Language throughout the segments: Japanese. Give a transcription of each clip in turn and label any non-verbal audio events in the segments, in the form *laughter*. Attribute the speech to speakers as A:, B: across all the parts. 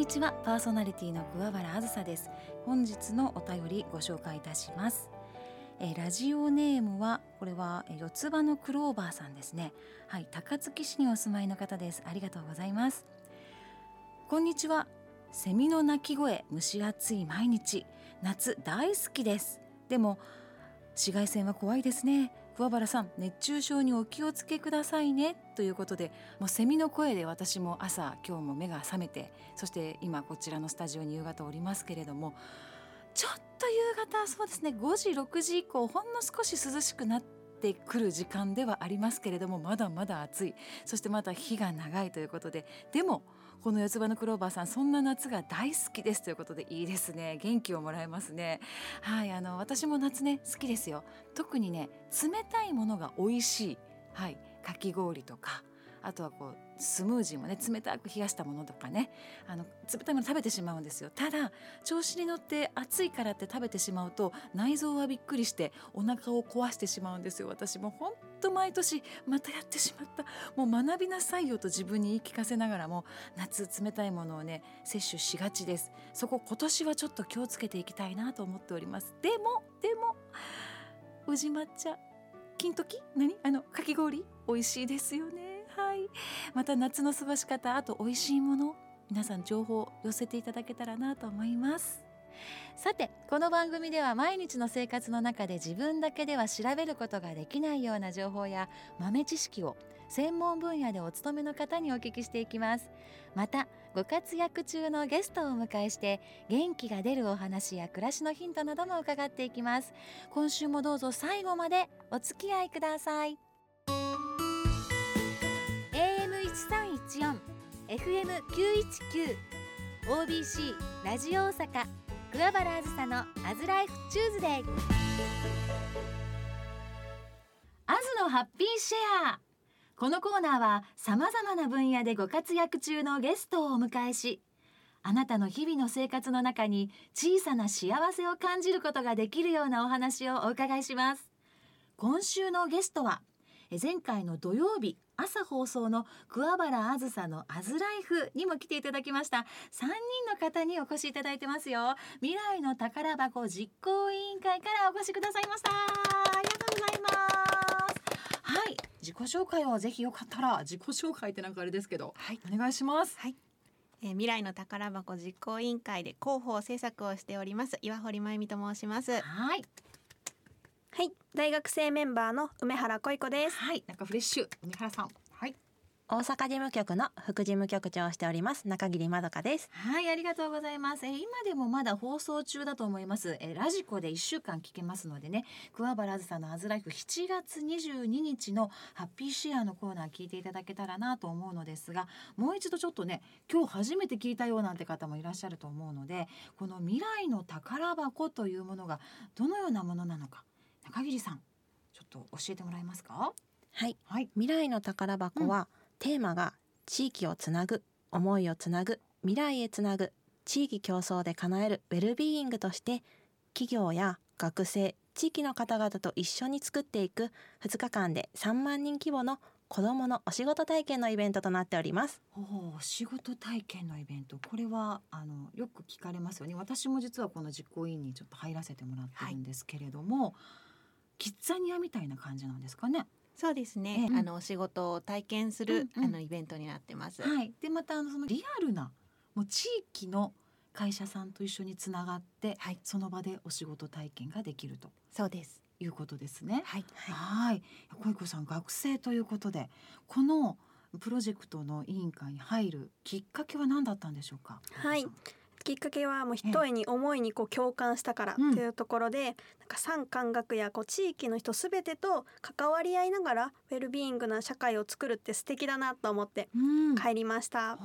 A: にちは。パーソナリティの桑原あずさです。本日のお便りご紹介いたします。えラジオネームはこれは四つ葉のクローバーさんですね。はい高槻市にお住まいの方です。ありがとうございます。こんにちは。セミの鳴き声蒸し暑い毎日。夏大好きです。でも紫外線は怖いですね。桑原さん熱中症にお気をつけくださいね。ということでもうセミの声で私も朝今日も目が覚めてそして今こちらのスタジオに夕方おりますけれどもちょっと夕方そうですね5時6時以降ほんの少し涼しくなってくる時間ではありますけれどもまだまだ暑い。そしてまだ日が長いということででもこの四つ葉のクローバーさんそんな夏が大好きですということでいいですね。元気をもらえますね。はいあの私も夏ね好きですよ。特にね冷たいものが美味しい。はいかき氷とかあとはこうスムージーもね冷たく冷やしたものとかねあの冷たいもの食べてしまうんですよ。ただ調子に乗って暑いからって食べてしまうと内臓はびっくりしてお腹を壊してしまうんですよ。私も本当毎年またやってしまった。もう学びなさいよと自分に言い聞かせながらも夏冷たいものをね摂取しがちです。そこ今年はちょっと気をつけていきたいなと思っております。でもでも宇治抹茶金時？何？あのかき氷？美味しいですよね。い。また夏の過ごし方あと美味しいもの皆さん情報寄せていただけたらなと思います。さてこの番組では毎日の生活の中で自分だけでは調べることができないような情報や豆知識を専門分野でお勤めの方にお聞きしていきます。またご活躍中のゲストをお迎えして元気が出るお話や暮らしのヒントなども伺っていきます。今週もどうぞ最後までお付き合いください。FM919 OBC ラジオ大阪桑原あずさのアズライフチューズデイアズのハッピーシェア。このコーナーは様々な分野でご活躍中のゲストをお迎えしあなたの日々の生活の中に小さな幸せを感じることができるようなお話をお伺いします。今週のゲストは前回の土曜日朝放送の桑原あずさのアズライフにも来ていただきました。3人の方にお越しいただいてますよ。未来の宝箱実行委員会からお越しくださいました。ありがとうございます。はい。自己紹介をぜひよかったら自己紹介ってなんかあれですけど、はい、お願いします。
B: はい。えー、未来の宝箱実行委員会で広報制作をしております岩堀真由美と申します。
A: はい
C: はい大学生メンバーの梅原恋子です。
A: はいなんかフレッシュ梅原さん。はい。
D: 大阪事務局の副事務局長をしております中桐まどかです。
A: はいありがとうございます。え今でもまだ放送中だと思います。えラジコで一週間聞けますのでね桑原あずさのアズライフ7月22日のハッピーシェアのコーナー聞いていただけたらなと思うのですがもう一度ちょっとね今日初めて聞いたよなんて方もいらっしゃると思うのでこの未来の宝箱というものがどのようなものなのか中桐さんちょっと教えてもらえますか？
D: はい、はい、未来の宝箱は、うん、テーマが地域をつなぐ思いをつなぐ未来へつなぐ地域競争で叶えるウェルビーイングとして企業や学生地域の方々と一緒に作っていく2日間で3万人規模の子どものお仕事体験のイベントとなっております。
A: お仕事体験のイベント。これはあのよく聞かれますよね。私も実はこの実行委員にちょっと入らせてもらってるんですけれども、はいキッザニアみたいな感じなんですかね。
B: そうですね。えあのお仕事を体験する、うんうん、あのイベントになってます。
A: はい。でまたあのそのリアルなもう地域の会社さんと一緒につながって、はい、その場でお仕事体験ができると。
B: そうです。
A: いうことですね。
B: はい。
A: はい。小池さん学生ということでこのプロジェクトの委員会に入るきっかけは何だったんでしょうか？
C: はい。きっかけはもう一重に思いにこう共感したからというところで、うん、なんか産官学やこう地域の人すべてと関わり合いながらウェルビーイングな社会を作るって素敵だなと思って帰りました。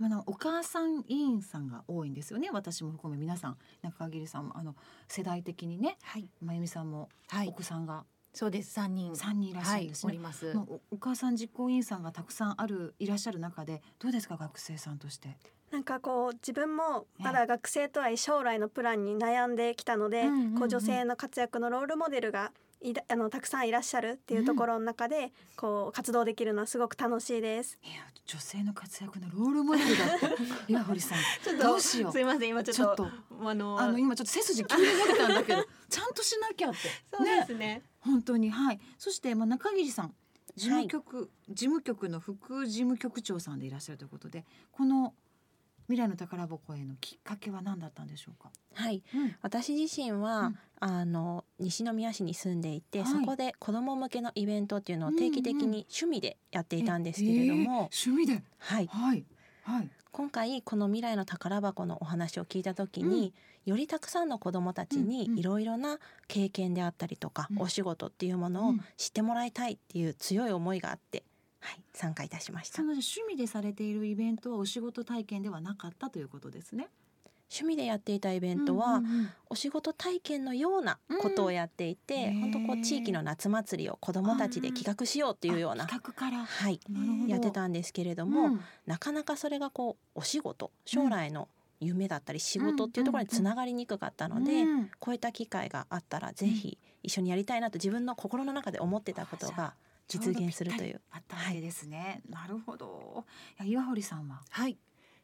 A: うん、あのお母さん委員さんが多いんですよね。私も含め皆さん。中桐さんもあの世代的にね、はい、まゆみさんもお子さんが、はい
B: そうです。三人。
A: 三人いらっしゃるんです、
B: ね。はい、おります。
A: おお母さん実行委員さんがたくさんあるいらっしゃる中でどうですか学生さんとして？
C: なんかこう自分もまだ学生とはいえ将来のプランに悩んできたので、こう女性の活躍のロールモデルがいらあのたくさんいらっしゃるっていうところの中で、こう活動できるのはすごく楽しいです。
A: いや女性の活躍のロールモデルだって。岩堀さん *laughs*
B: ちょっと
A: どうしよう。
B: すいません。今ちょっと
A: ちょっと
B: あの
A: あの今ちょっと背筋急に伸びたんだけどちゃんとしなきゃって。
B: そうですね。
A: 本当に。はい。そしてまあ中桐さん。事務局、事務局の副事務局長さんでいらっしゃるということでこの未来の宝箱へのきっかけは何だったんでしょうか、
D: はい。
A: うん。
D: 私自身は、
A: うん。
D: あの西宮市に住んでいて、
A: はい
D: そこで子ども向けのイベントっていうのを定期的
A: うんうん
D: に趣味でやっていたんですけれども、
A: えー趣味で？
D: はい、
A: はい。はい
D: 今回この未来の宝箱のお話を聞いた時に、よりたくさんの子どもたちに
A: うんうん。
D: いろいろな経験であったりとか、
A: うん。
D: お仕事っていうものを
A: うん。
D: 知ってもらいたいっていう強い思いがあって、はい、参加いたしました。
A: その趣味でされているイベントはお仕事体験ではなかったということですね。
D: 趣味でやっていたイベントは、
A: うんうんうん。
D: お仕事体験のようなことをやっていて、
A: うん
D: 本当こう地域の夏祭りを子どもたちで企画しようっていうような
A: あ企画から。
D: はいやってたんですけれども、
A: うん。
D: なかなかそれがこうお仕事将来の夢だったり仕事っていうところにつながりにくかったので、
A: うん。
D: こういった機会があったらぜひ一緒にやりたいなと自分の心の中で思ってたことが実現するという。
A: あったわけですね。なるほど。いや岩堀さんは？
B: はい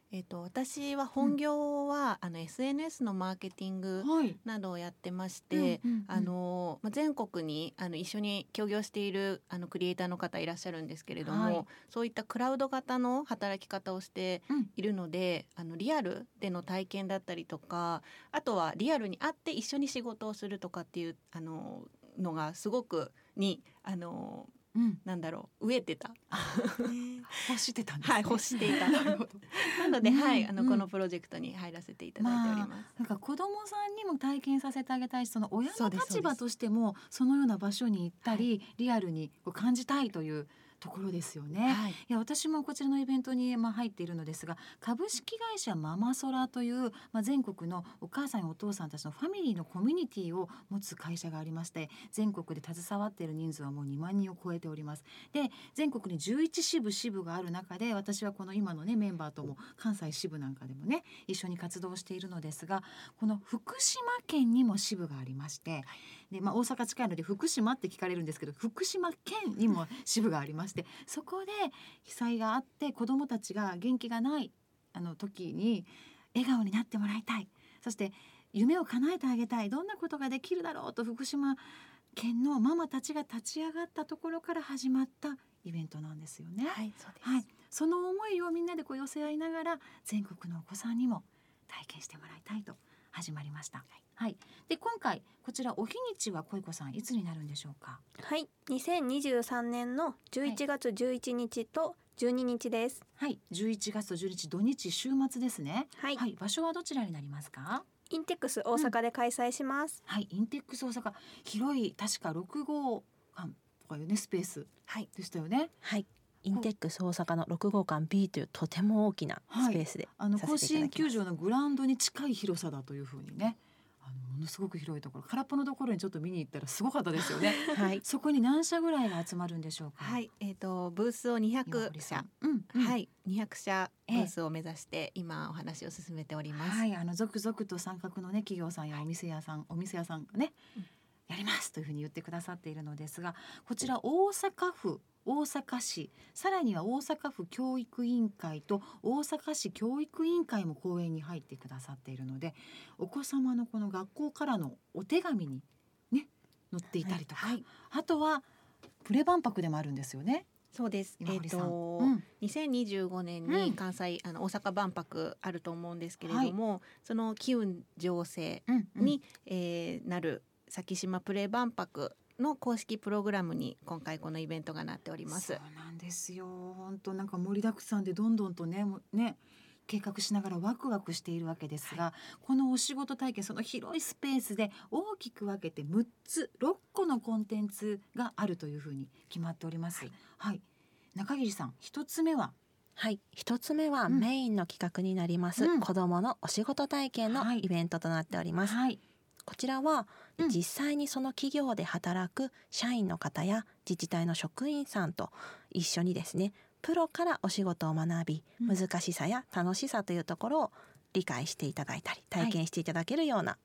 B: えっ、と私は本業は、あの SNS のマーケティング
A: はい。
B: などをやってまして、
A: うんうんうん。
B: あのまあ、全国にあの一緒に協業しているあのクリエイターの方いらっしゃるんですけれども、
A: はい。
B: そういったクラウド型の働き方をして
A: うん。
B: いるので、あのリアルでの体験だったりとかあとはリアルに会って一緒に仕事をするとかっていうあののがすごくにあの
A: うん。
B: なんだろう飢えてた。
A: 欲してたんですね。
B: はい欲していた。*laughs*
A: な
B: ので、
A: うん。
B: はいあの、
A: うん。
B: このプロジェクトに入らせていただいております。
A: なんか子供さんにも体験させてあげたいし、その親の立場としてもそのような場所に行ったり、リアルにこう感じたいというところですよね。
B: はい
A: いや私もこちらのイベントにまあ入っているのですが株式会社ママソラという、まあ、全国のお母さんやお父さんたちのファミリーのコミュニティを持つ会社がありまして全国で携わっている人数はもう2万人を超えております。で全国に11支部支部がある中で私はこの今のねメンバーとも関西支部なんかでもね一緒に活動しているのですがこの福島県にも支部がありましてで、まあ、大阪近いので福島って聞かれるんですけど福島県にも支部がありましてそこで被災があって子どもたちが元気がないあの時に笑顔になってもらいたいそして夢を叶えてあげたいどんなことができるだろうと福島県のママたちが立ち上がったところから始まったイベントなんですよね。
B: はいそうです。
A: はい、その思いをみんなでこう寄せ合いながら全国のお子さんにも体験してもらいたいと始まりました。はい、で今回こちらお日にちは小子さんいつになるんでしょうか？
C: はい、2023年の11月11日と12日です。
A: はい、11月11日土日週末ですね。
C: はい、
A: はい、場所はどちらになりますか？
C: インテックス大阪で開催します。
A: はい、インテックス大阪広い確か6号館とかいうねスペース
B: はい
A: でしたよね。
D: はいインテックス大阪の6号館 B というとても大きなスペースで
A: あの
D: さ
A: 甲子園球場のグラウンドに近い広さだというふうにね。あのものすごく広いところ空っぽのところにちょっと見に行ったらすごかったですよね。*laughs*
D: はい。
A: そこに何社ぐらいが集まるんでしょうか？
B: はい、えっ、とブースを
A: 岩
B: 200社。
A: うん、うん。
B: はい、200社ブ
A: え。え
B: ースを目指して今お話を進めております。
A: はい、あの続々と参画のね企業さんやお店屋さん、お店屋さんがね、
B: うん
A: やりますというふうに言ってくださっているのですが、こちら大阪府、大阪市、さらには大阪府教育委員会と大阪市教育委員会も講演に入ってくださっているので、お子様のこの学校からのお手紙にね載っていたりとか、
B: はい、
A: あとはプレ万博でもあるんですよね。
B: そうです。えっ、
A: 岩堀さん。
B: と、
A: うん。
B: 2025年
A: うん。
B: に関西、あの大阪万博あると思うんですけれども、その機運醸成
A: うんうん。
B: に、えーなる先島プレ万博の公式プログラムに今回このイベントがなっております。
A: そう。なんですよ。本当なんか盛りだくさんでどんどんとねね計画しながらワクワクしているわけですが、このお仕事体験その広いスペースで大きく分けて6つ6個のコンテンツがあるというふうに決まっております。はい、中桐さん一つ目は？
D: はい。一つ目は
A: うん。
D: メインの企画になります、
A: うん。
D: 子どものお仕事体験の
A: はい。
D: イベントとなっております、
A: はい、
D: こちらは、
A: うん。
D: 実際にその企業で働く社員の方や自治体の職員さんと一緒にですねプロからお仕事を学び、
A: うん。
D: 難しさや楽しさというところを理解していただいたり体験していただけるような、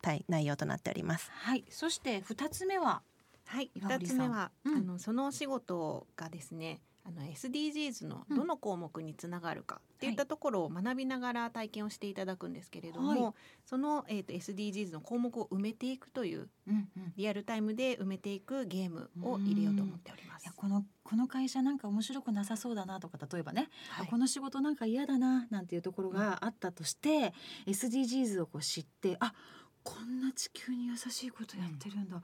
D: 体内容となっております。
A: はい、そして二つ目は？
B: はい、
A: 岩堀さん。
B: 二つ目は、
A: うん。
B: あのそのお仕事がですねあの SDGs のどの項目につながるかっていったところを学びながら体験をしていただくんですけれども、
A: はい。
B: その、えー、と SDGs の項目を埋めていくという
A: うんうん。
B: リアルタイムで埋めていくゲームを入れようと思っております。
A: このこの会社なんか面白くなさそうだなとか例えばね、
B: はい。
A: この仕事なんか嫌だななんていうところがあったとして、SDGs をこう知ってあこんな地球に優しいことやってるんだ、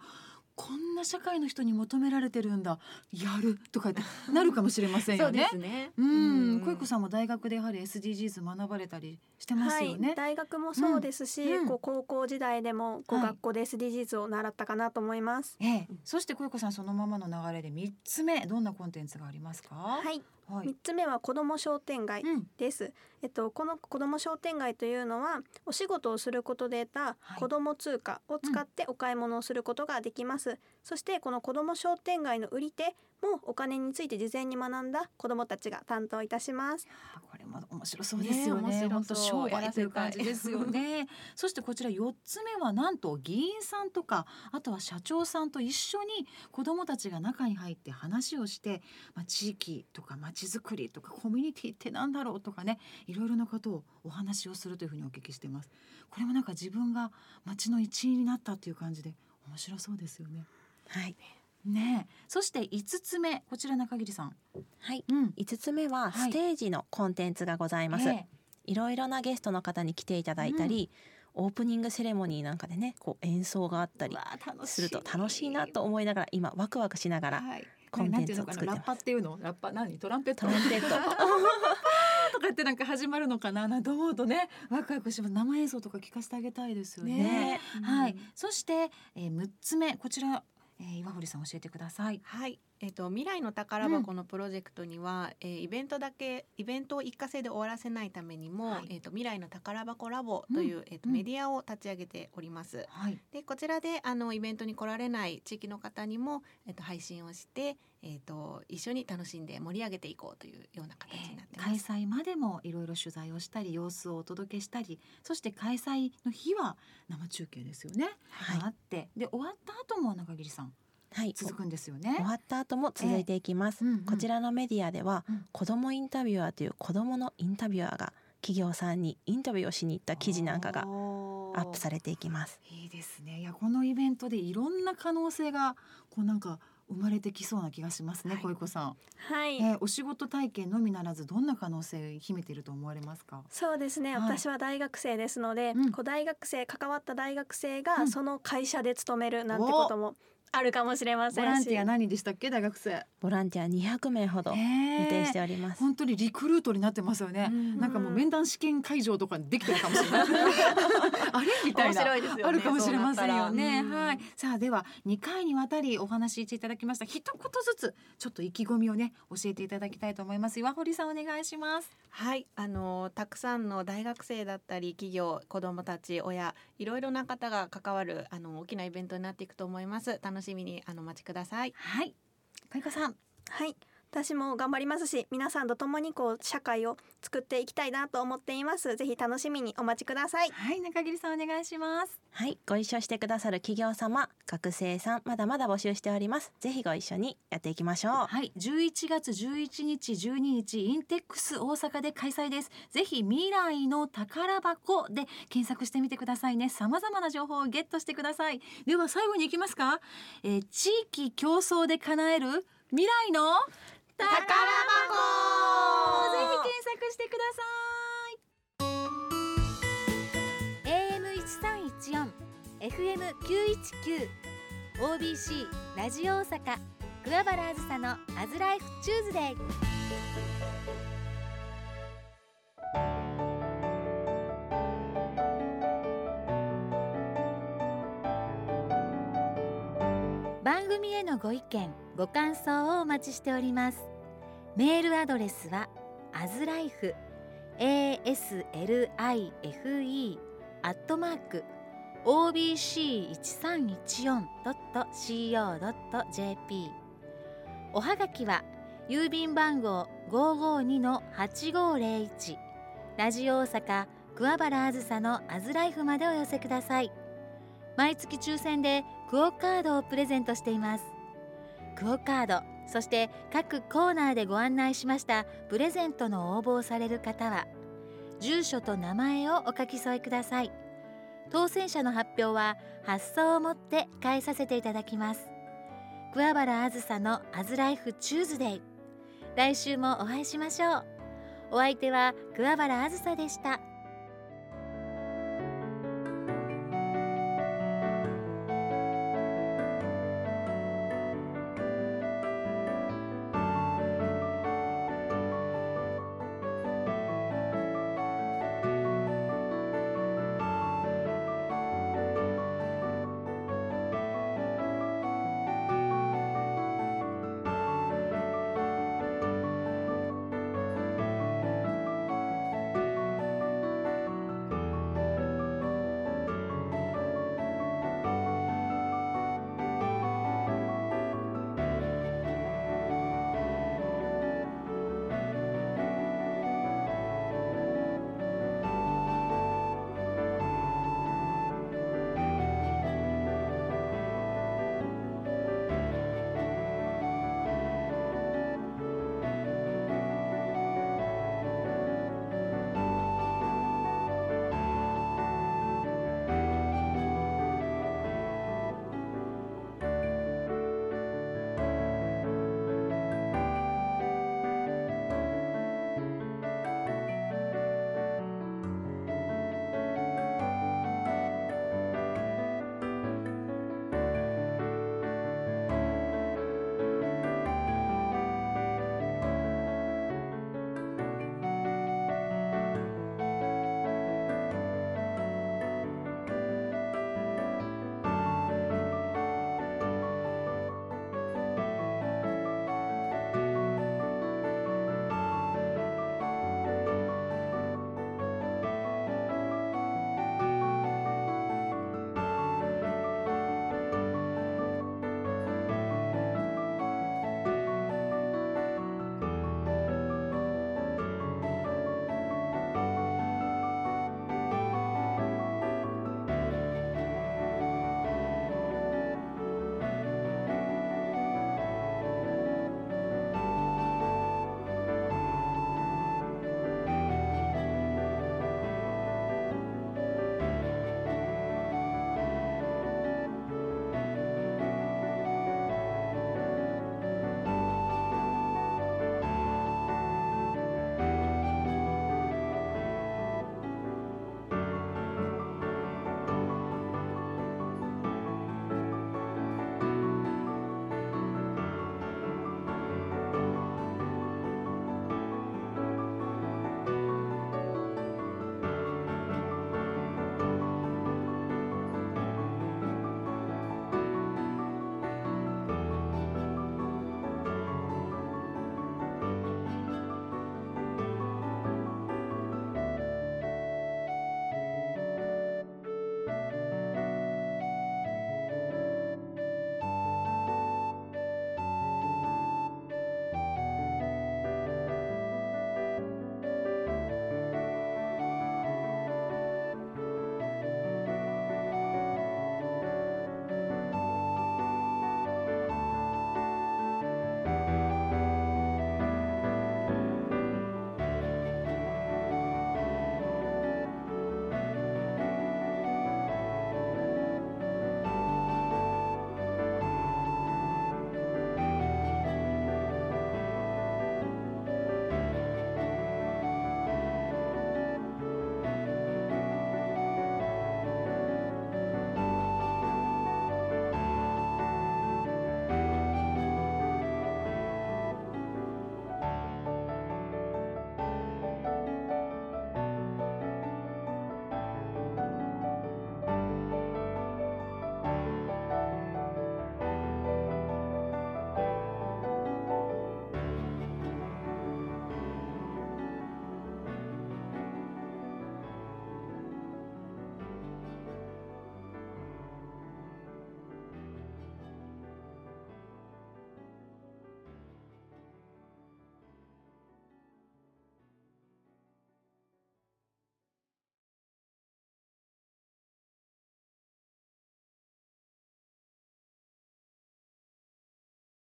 A: こんな社会の人に求められてるんだやるとかってなるかもしれませんよね。*laughs*
B: そうですね。
A: うん、小池さんも大学でやはり SDGs 学ばれたりしてますよね。
C: はい、大学もそうですし、
A: うんうん
C: こう高校時代でもこう
A: はい
C: 学校で SDGs を習ったかなと思います。
A: ええ、そして小池さんそのままの流れで三つ目どんなコンテンツがありますか？
C: はい、
A: はい
C: 三。つ目は子ども商店街
A: うん、
C: です。えっとこの子ども商店街というのはお仕事をすることで得た
A: はい
C: 子ども通貨を使ってお買い物をすることができます。そしてこの子ども商店街の売り手もお金について事前に学んだ子どもたちが担当いたします。
A: あこれも面白そうですよね。
B: ね
A: 本当商売という感じですよね。そしてこちら四つ目はなんと議員さんとかあとは社長さんと一緒に子どもたちが中に入って話をして、まあ、地域とかまちづくりとかコミュニティってなんだろうとかねいろいろなことをお話をするというふうにお聞きしてます。これもなんか自分が町の一員になったっていう感じで面白そうですよね。
D: はい、
A: ねえ。そして五つ目こちら中桐さん。
D: はい、
A: うん。
D: 五つ目は
A: はい。
D: ステージのコンテンツがございます。
A: ええ。
D: いろいろなゲストの方に来ていただいたり、オープニングセレモニーなんかでねこう演奏があったりすると楽しいなと思いながら今ワクワクしながら
A: はい、
D: コンテンツを
A: これなんていうのかな？ラッパっていうの？ラッパ？何？トランペット？
D: トランペット。*laughs*
A: とか言ってなんか始まるのかな？なんて思うとねワクワクします。生演奏とか聞かせてあげたいですよね。
D: ね
A: はい、そして、えー、6つ目こちら、えー、岩堀さん教えてください。
B: はい、えっ、と未来の宝箱のプロジェクトには、えーイベントだけイベントを一過性で終わらせないためにも、
A: はい。
B: えっ、と未来の宝箱ラボという、えっ、と
A: うん。
B: メディアを立ち上げております。
A: はい。
B: でこちらであのイベントに来られない地域の方にも、えっと配信をして、えっと一緒に楽しんで盛り上げていこうというような形になってます。
A: 開催までもいろいろ取材をしたり様子をお届けしたりそして開催の日は生中継ですよね、
D: はい。
A: があって。で終わった後も中桐さん
D: はい
A: 続くんですよね。
D: 終わった後も続いていきます、
A: うんうん。
D: こちらのメディアでは、
A: うん。
D: 子どもインタビュアーという子どものインタビュアーが企業さんにインタビューをしに行った記事なんかがアップさ
A: れ
D: れていきます。
A: いいですね。いやこのイベントでいろんな可能性がこうなんか生まれてきそうな気がしますね、
B: はい。
A: 小池さん、
C: はい、
A: えーお仕事体験のみならずどんな可能性を秘めていると思われますか？
C: そうですね、
A: はい
C: 私は大学生ですので、
A: うん。
C: こう大学生関わった大学生
A: うん。
C: がその会社で勤めるなんてこともあるかもしれませんし。
A: ボランティア何でしたっけ大学生。
D: ボランティア200名ほど予
A: 予
D: 定しております、
A: 本当にリクルートになってますよね、
B: うん。
A: なんかもう面談試験会場とかにできてるかもしれない。*laughs* あれ？みたい
B: 面
A: な
B: 白いですよね。
A: あるかもしれませんよね。
B: そうなったら。
A: はい。さあでは2回にわたりお話ししていただきました。一言ずつちょっと意気込みをね教えていただきたいと思います。岩堀さんお願いします。
B: はい、あのたくさんの大学生だったり企業、子どもたち、親、いろいろな方が関わるあの大きなイベントになっていくと思います。楽しみにあのお待ちください。
A: はい。かいかさん。
C: はい私も頑張りますし皆さんと共にこう社会を作っていきたいなと思っていますぜひ楽しみにお待ちください
A: はい中桐さんお願いします。
D: はいご一緒してくださる企業様学生さんまだまだ募集しておりますぜひご一緒にやっていきましょう
A: はい。11月11日12日インテックス大阪で開催です。ぜひ未来の宝箱で検索してみてくださいね。さまざまな情報をゲットしてください。では最後に行きますか。えー地域競争で叶える未来の宝箱ぜひ検索してください。
E: AM 一三一四 FM 九一九 OBC ラジオ大阪桑原あずさのアズライフチューズデー番組へのご意見ご感想をお待ちしております。メールアドレスはアズライフ aslife アットマーク obc1314.co.jp おはがきは郵便番号552-8501ラジオ大阪桑原あずさのアズライフまでお寄せください。毎月抽選でクオカードをプレゼントしています。クオ・カードそして各コーナーでご案内しましたプレゼントの応募をされる方は住所と名前をお書き添えください。当選者の発表は発送をもって返させていただきます。桑原あずさのアズライフチューズデイ来週もお会いしましょう。お相手は桑原あずさでした。